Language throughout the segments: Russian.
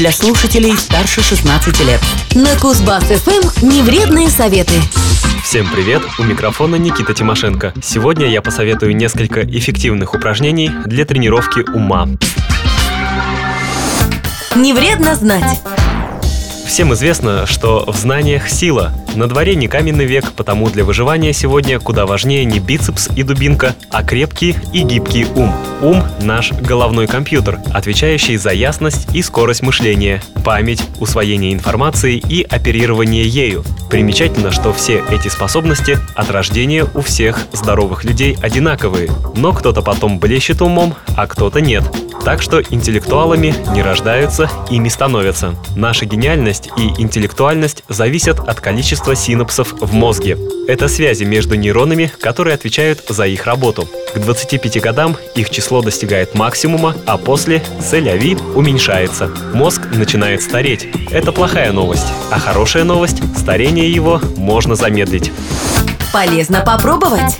для слушателей старше 16 лет. На Кузбасс-ФМ невредные советы. Всем привет! У микрофона Никита Тимошенко. Сегодня я посоветую несколько эффективных упражнений для тренировки ума. Не вредно знать. Всем известно, что в знаниях сила. На дворе не каменный век, потому для выживания сегодня куда важнее не бицепс и дубинка, а крепкий и гибкий ум. Ум — наш головной компьютер, отвечающий за ясность и скорость мышления, память, усвоение информации и оперирование ею. Примечательно, что все эти способности от рождения у всех здоровых людей одинаковые, но кто-то потом блещет умом, а кто-то нет. Так что интеллектуалами не рождаются, ими становятся. Наша гениальность и интеллектуальность зависят от количества синапсов в мозге. Это связи между нейронами, которые отвечают за их работу. К 25 годам их число достигает максимума, а после целяви уменьшается. Мозг начинает стареть. Это плохая новость. А хорошая новость – старение его можно замедлить. Полезно попробовать.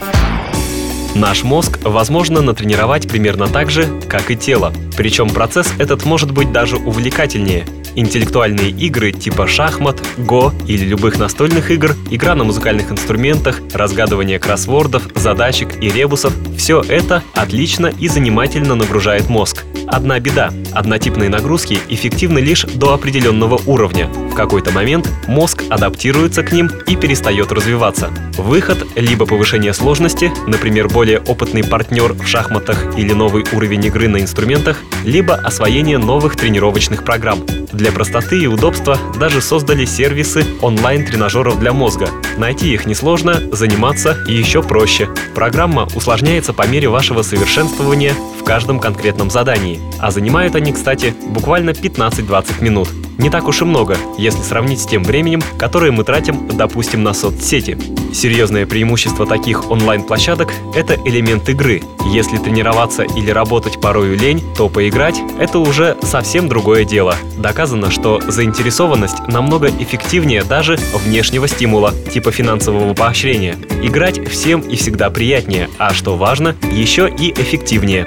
Наш мозг возможно натренировать примерно так же, как и тело. Причем процесс этот может быть даже увлекательнее. Интеллектуальные игры типа шахмат, го или любых настольных игр, игра на музыкальных инструментах, разгадывание кроссвордов, задачек и ребусов – все это отлично и занимательно нагружает мозг. Одна беда – однотипные нагрузки эффективны лишь до определенного уровня. В какой-то момент мозг адаптируется к ним и перестает развиваться. Выход – либо повышение сложности, например, более опытный партнер в шахматах или новый уровень игры на инструментах, либо освоение новых тренировочных программ. Для простоты и удобства даже создали сервисы онлайн-тренажеров для мозга. Найти их несложно, заниматься еще проще. Программа усложняется по мере вашего совершенствования в каждом конкретном задании. А занимают они, кстати, буквально 15-20 минут. Не так уж и много, если сравнить с тем временем, которое мы тратим, допустим, на соцсети. Серьезное преимущество таких онлайн-площадок — это элемент игры. Если тренироваться или работать порою лень, то поиграть — это уже совсем другое дело. Доказано, что заинтересованность намного эффективнее даже внешнего стимула, типа финансового поощрения. Играть всем и всегда приятнее, а что важно, еще и эффективнее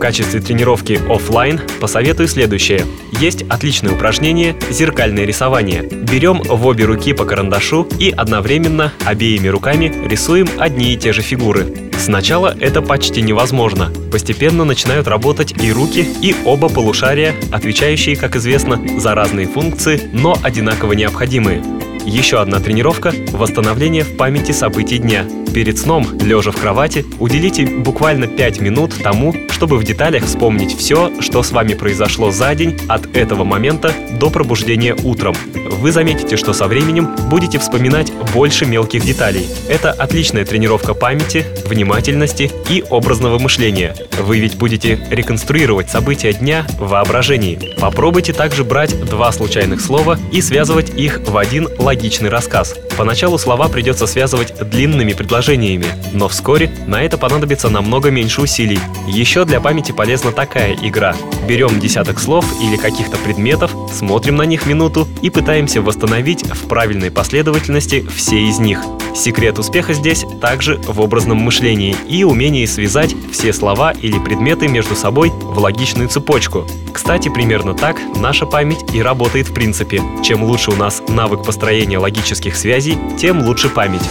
качестве тренировки офлайн посоветую следующее. Есть отличное упражнение «Зеркальное рисование». Берем в обе руки по карандашу и одновременно обеими руками рисуем одни и те же фигуры. Сначала это почти невозможно. Постепенно начинают работать и руки, и оба полушария, отвечающие, как известно, за разные функции, но одинаково необходимые. Еще одна тренировка – восстановление в памяти событий дня. Перед сном, лежа в кровати, уделите буквально 5 минут тому, чтобы в деталях вспомнить все, что с вами произошло за день от этого момента до пробуждения утром. Вы заметите, что со временем будете вспоминать больше мелких деталей. Это отличная тренировка памяти, внимательности и образного мышления. Вы ведь будете реконструировать события дня в воображении. Попробуйте также брать два случайных слова и связывать их в один логичный рассказ. Поначалу слова придется связывать длинными предложениями, но вскоре на это понадобится намного меньше усилий. Еще для памяти полезна такая игра. Берем десяток слов или каких-то предметов, смотрим на них минуту и пытаемся восстановить в правильной последовательности все из них. Секрет успеха здесь также в образном мышлении и умении связать все слова или предметы между собой в логичную цепочку. Кстати, примерно так наша память и работает в принципе. Чем лучше у нас навык построения логических связей, тем лучше память.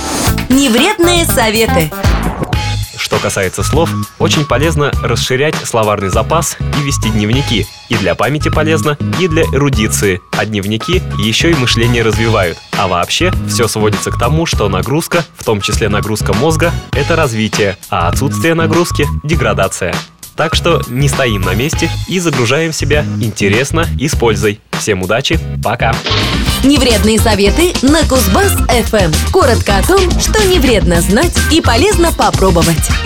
Невредные советы. Что касается слов, очень полезно расширять словарный запас и вести дневники. И для памяти полезно, и для эрудиции. А дневники еще и мышление развивают. А вообще, все сводится к тому, что нагрузка, в том числе нагрузка мозга, это развитие, а отсутствие нагрузки — деградация. Так что не стоим на месте и загружаем себя интересно и с пользой. Всем удачи, пока! Невредные советы на Кузбасс FM. Коротко о том, что не вредно знать и полезно попробовать.